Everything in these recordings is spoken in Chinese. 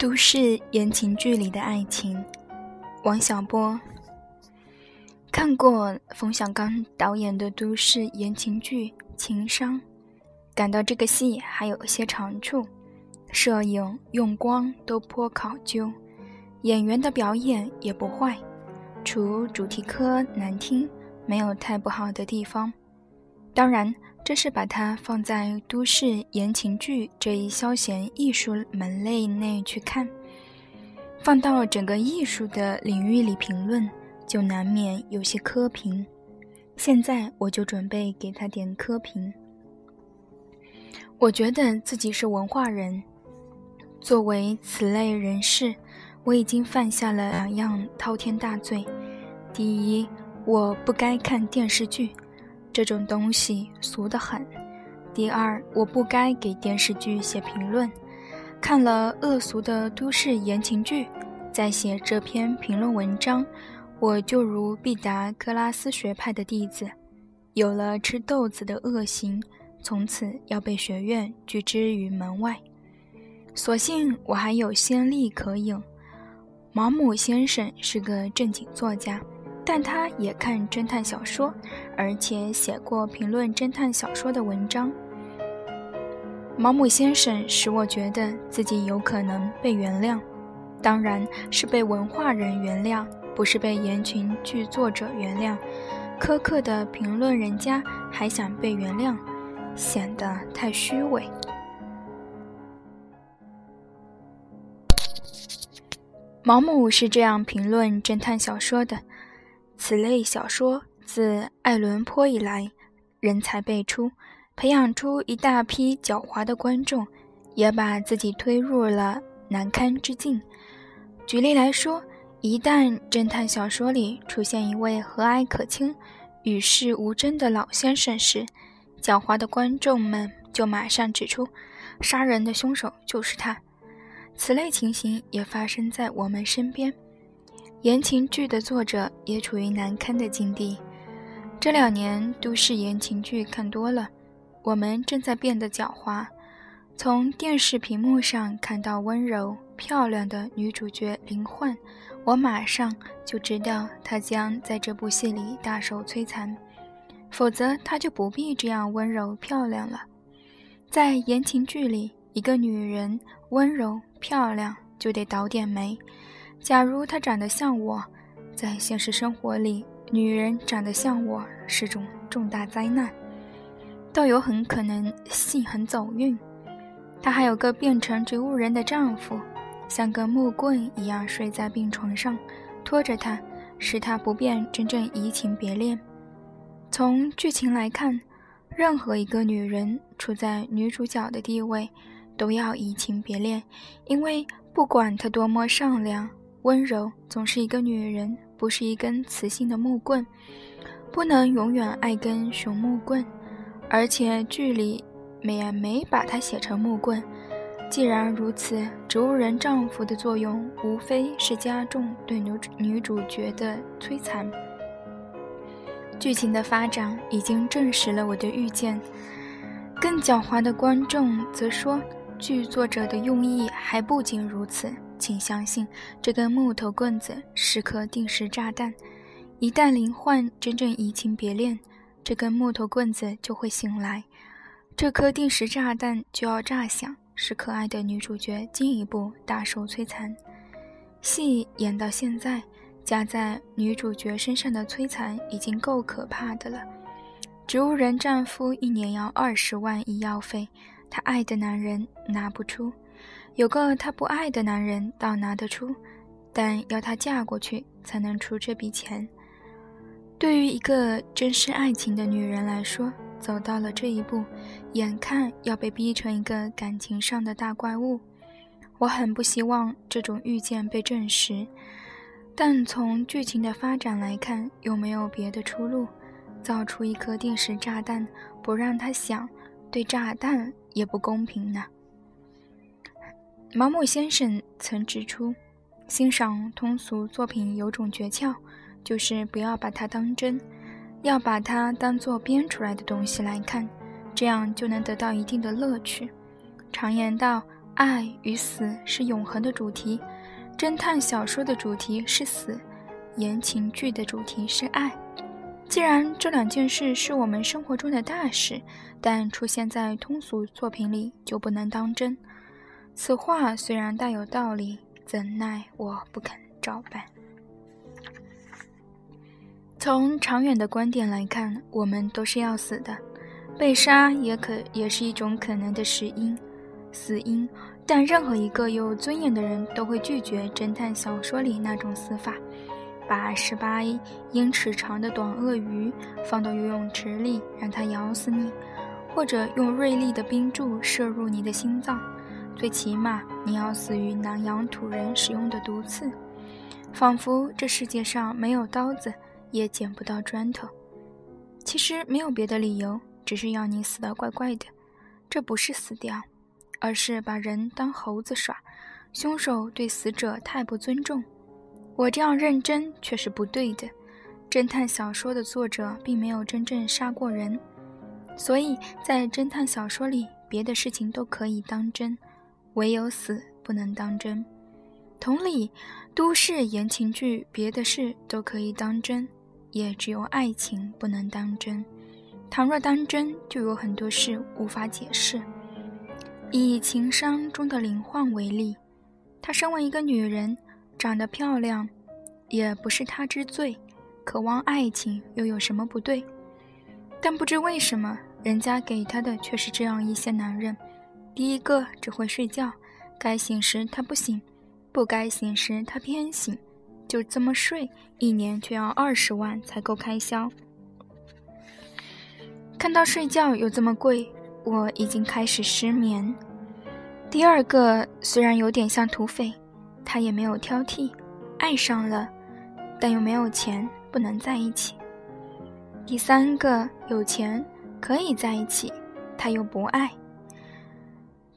都市言情剧里的爱情，王小波。看过冯小刚导演的都市言情剧《情商》，感到这个戏还有些长处，摄影用光都颇考究，演员的表演也不坏，除主题歌难听，没有太不好的地方。当然。这是把它放在都市言情剧这一消闲艺术门类内去看，放到整个艺术的领域里评论，就难免有些苛评。现在我就准备给他点苛评。我觉得自己是文化人，作为此类人士，我已经犯下了两样滔天大罪：第一，我不该看电视剧。这种东西俗得很。第二，我不该给电视剧写评论。看了恶俗的都市言情剧，再写这篇评论文章，我就如毕达哥拉斯学派的弟子，有了吃豆子的恶行，从此要被学院拒之于门外。所幸我还有先例可引，毛姆先生是个正经作家。但他也看侦探小说，而且写过评论侦探小说的文章。毛姆先生使我觉得自己有可能被原谅，当然是被文化人原谅，不是被言情剧作者原谅。苛刻的评论人家还想被原谅，显得太虚伪。毛姆是这样评论侦探小说的。此类小说自爱伦坡以来，人才辈出，培养出一大批狡猾的观众，也把自己推入了难堪之境。举例来说，一旦侦探小说里出现一位和蔼可亲、与世无争的老先生时，狡猾的观众们就马上指出，杀人的凶手就是他。此类情形也发生在我们身边。言情剧的作者也处于难堪的境地。这两年都市言情剧看多了，我们正在变得狡猾。从电视屏幕上看到温柔漂亮的女主角林焕，我马上就知道她将在这部戏里大受摧残，否则她就不必这样温柔漂亮了。在言情剧里，一个女人温柔漂亮就得倒点霉。假如她长得像我，在现实生活里，女人长得像我是种重大灾难，倒有很可能性很走运。她还有个变成植物人的丈夫，像个木棍一样睡在病床上，拖着她，使她不便真正移情别恋。从剧情来看，任何一个女人处在女主角的地位，都要移情别恋，因为不管她多么善良。温柔总是一个女人，不是一根磁性的木棍，不能永远爱根熊木棍。而且剧里也没把它写成木棍。既然如此，植物人丈夫的作用无非是加重对女女主角的摧残。剧情的发展已经证实了我的预见。更狡猾的观众则说，剧作者的用意还不仅如此。请相信，这根木头棍子是颗定时炸弹。一旦林焕真正移情别恋，这根木头棍子就会醒来，这颗定时炸弹就要炸响，使可爱的女主角进一步大受摧残。戏演到现在，加在女主角身上的摧残已经够可怕的了。植物人丈夫一年要二十万医药费，他爱的男人拿不出。有个她不爱的男人倒拿得出，但要她嫁过去才能出这笔钱。对于一个珍视爱情的女人来说，走到了这一步，眼看要被逼成一个感情上的大怪物。我很不希望这种预见被证实，但从剧情的发展来看，有没有别的出路？造出一颗定时炸弹，不让他想，对炸弹也不公平呢。毛姆先生曾指出，欣赏通俗作品有种诀窍，就是不要把它当真，要把它当做编出来的东西来看，这样就能得到一定的乐趣。常言道：“爱与死是永恒的主题，侦探小说的主题是死，言情剧的主题是爱。既然这两件事是我们生活中的大事，但出现在通俗作品里就不能当真。此话虽然大有道理，怎奈我不肯照办。从长远的观点来看，我们都是要死的，被杀也可也是一种可能的死因，死因。但任何一个有尊严的人都会拒绝侦探小说里那种死法。把十八英尺长的短鳄鱼放到游泳池里，让它咬死你，或者用锐利的冰柱射入你的心脏，最起码你要死于南洋土人使用的毒刺，仿佛这世界上没有刀子也捡不到砖头。其实没有别的理由，只是要你死得怪怪的。这不是死掉，而是把人当猴子耍。凶手对死者太不尊重。我这样认真却是不对的。侦探小说的作者并没有真正杀过人，所以在侦探小说里，别的事情都可以当真，唯有死不能当真。同理，都市言情剧别的事都可以当真，也只有爱情不能当真。倘若当真，就有很多事无法解释。以情商中的林焕为例，她身为一个女人。长得漂亮，也不是他之罪。渴望爱情又有什么不对？但不知为什么，人家给他的却是这样一些男人：第一个只会睡觉，该醒时他不醒，不该醒时他偏醒，就这么睡，一年却要二十万才够开销。看到睡觉又这么贵，我已经开始失眠。第二个虽然有点像土匪。他也没有挑剔，爱上了，但又没有钱，不能在一起。第三个有钱可以在一起，他又不爱。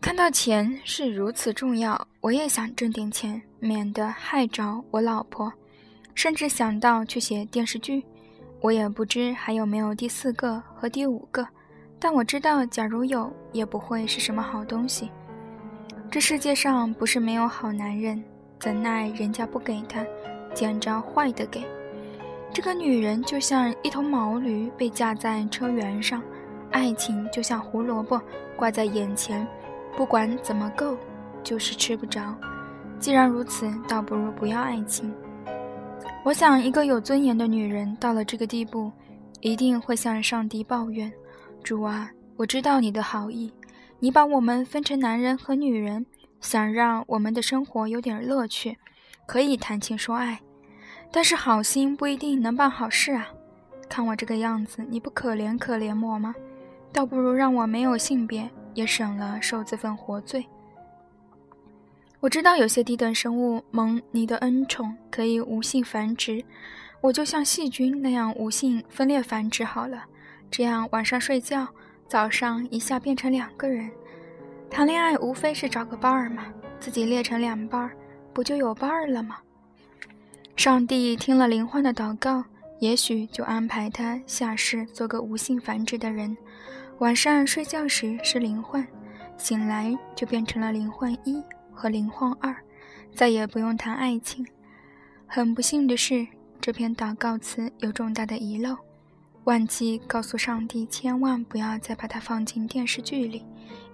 看到钱是如此重要，我也想挣点钱，免得害着我老婆，甚至想到去写电视剧。我也不知还有没有第四个和第五个，但我知道，假如有，也不会是什么好东西。这世界上不是没有好男人。怎奈人家不给他，捡着坏的给。这个女人就像一头毛驴被架在车辕上，爱情就像胡萝卜挂在眼前，不管怎么够，就是吃不着。既然如此，倒不如不要爱情。我想，一个有尊严的女人到了这个地步，一定会向上帝抱怨：“主啊，我知道你的好意，你把我们分成男人和女人。”想让我们的生活有点乐趣，可以谈情说爱，但是好心不一定能办好事啊！看我这个样子，你不可怜可怜我吗？倒不如让我没有性别，也省了受这份活罪。我知道有些低等生物蒙你的恩宠，可以无性繁殖，我就像细菌那样无性分裂繁殖好了，这样晚上睡觉，早上一下变成两个人。谈恋爱无非是找个伴儿嘛，自己裂成两半儿，不就有伴儿了吗？上帝听了林欢的祷告，也许就安排他下世做个无性繁殖的人。晚上睡觉时是灵幻，醒来就变成了灵幻一和灵幻二，再也不用谈爱情。很不幸的是，这篇祷告词有重大的遗漏，忘记告诉上帝，千万不要再把它放进电视剧里。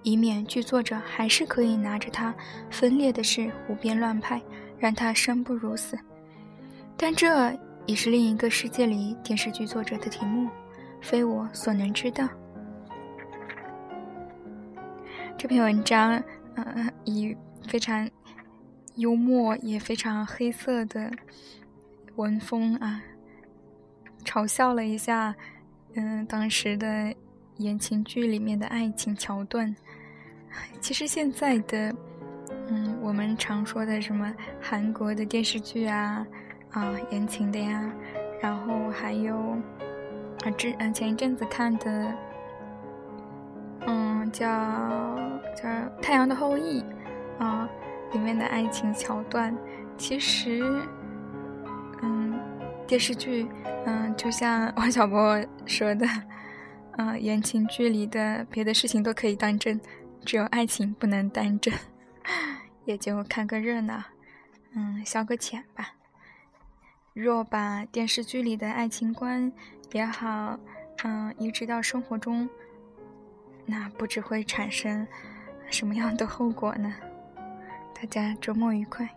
以免剧作者还是可以拿着它分裂的事胡编乱拍，让他生不如死。但这已是另一个世界里电视剧作者的题目，非我所能知道。这篇文章，嗯，以非常幽默也非常黑色的文风啊，嘲笑了一下，嗯，当时的。言情剧里面的爱情桥段，其实现在的，嗯，我们常说的什么韩国的电视剧啊，啊，言情的呀，然后还有啊，之嗯前一阵子看的，嗯，叫叫《太阳的后裔》啊，里面的爱情桥段，其实，嗯，电视剧，嗯，就像 王小波说的。啊，言情剧里的别的事情都可以当真，只有爱情不能当真。也就看个热闹，嗯，消个遣吧。若把电视剧里的爱情观也好，嗯，移植到生活中，那不知会产生什么样的后果呢？大家周末愉快。